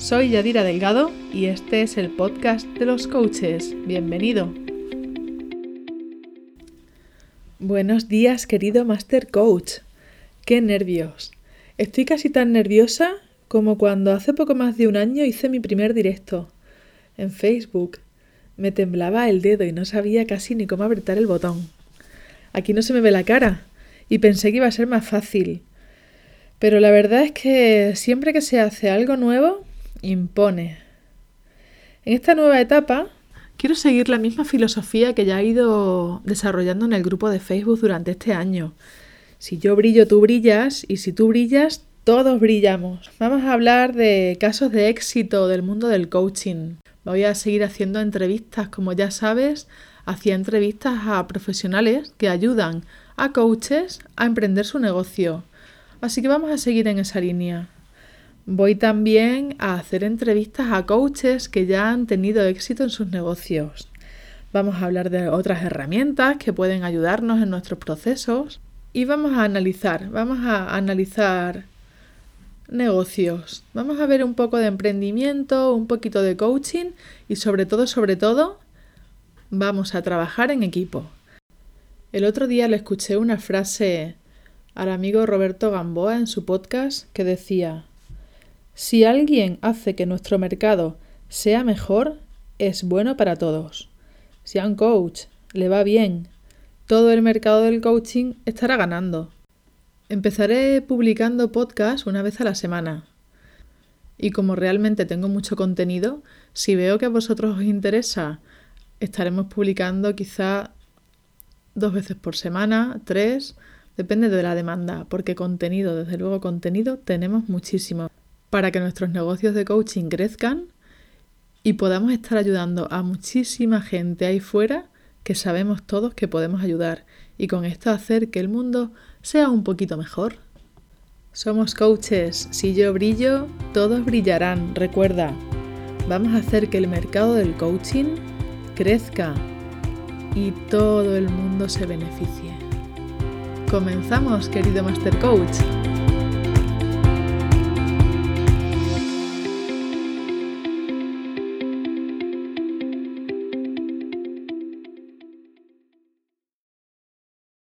Soy Yadira Delgado y este es el podcast de los coaches. Bienvenido. Buenos días, querido Master Coach. Qué nervios. Estoy casi tan nerviosa como cuando hace poco más de un año hice mi primer directo en Facebook. Me temblaba el dedo y no sabía casi ni cómo apretar el botón. Aquí no se me ve la cara y pensé que iba a ser más fácil. Pero la verdad es que siempre que se hace algo nuevo, impone. En esta nueva etapa quiero seguir la misma filosofía que ya he ido desarrollando en el grupo de Facebook durante este año. Si yo brillo, tú brillas y si tú brillas, todos brillamos. Vamos a hablar de casos de éxito del mundo del coaching. Voy a seguir haciendo entrevistas, como ya sabes, hacía entrevistas a profesionales que ayudan a coaches a emprender su negocio. Así que vamos a seguir en esa línea. Voy también a hacer entrevistas a coaches que ya han tenido éxito en sus negocios. Vamos a hablar de otras herramientas que pueden ayudarnos en nuestros procesos y vamos a analizar, vamos a analizar negocios. Vamos a ver un poco de emprendimiento, un poquito de coaching y sobre todo, sobre todo, vamos a trabajar en equipo. El otro día le escuché una frase al amigo Roberto Gamboa en su podcast que decía, si alguien hace que nuestro mercado sea mejor, es bueno para todos. Si a un coach le va bien, todo el mercado del coaching estará ganando. Empezaré publicando podcasts una vez a la semana. Y como realmente tengo mucho contenido, si veo que a vosotros os interesa, estaremos publicando quizá dos veces por semana, tres, depende de la demanda, porque contenido, desde luego contenido, tenemos muchísimo para que nuestros negocios de coaching crezcan y podamos estar ayudando a muchísima gente ahí fuera que sabemos todos que podemos ayudar y con esto hacer que el mundo sea un poquito mejor. Somos coaches, si yo brillo, todos brillarán, recuerda, vamos a hacer que el mercado del coaching crezca y todo el mundo se beneficie. Comenzamos, querido Master Coach.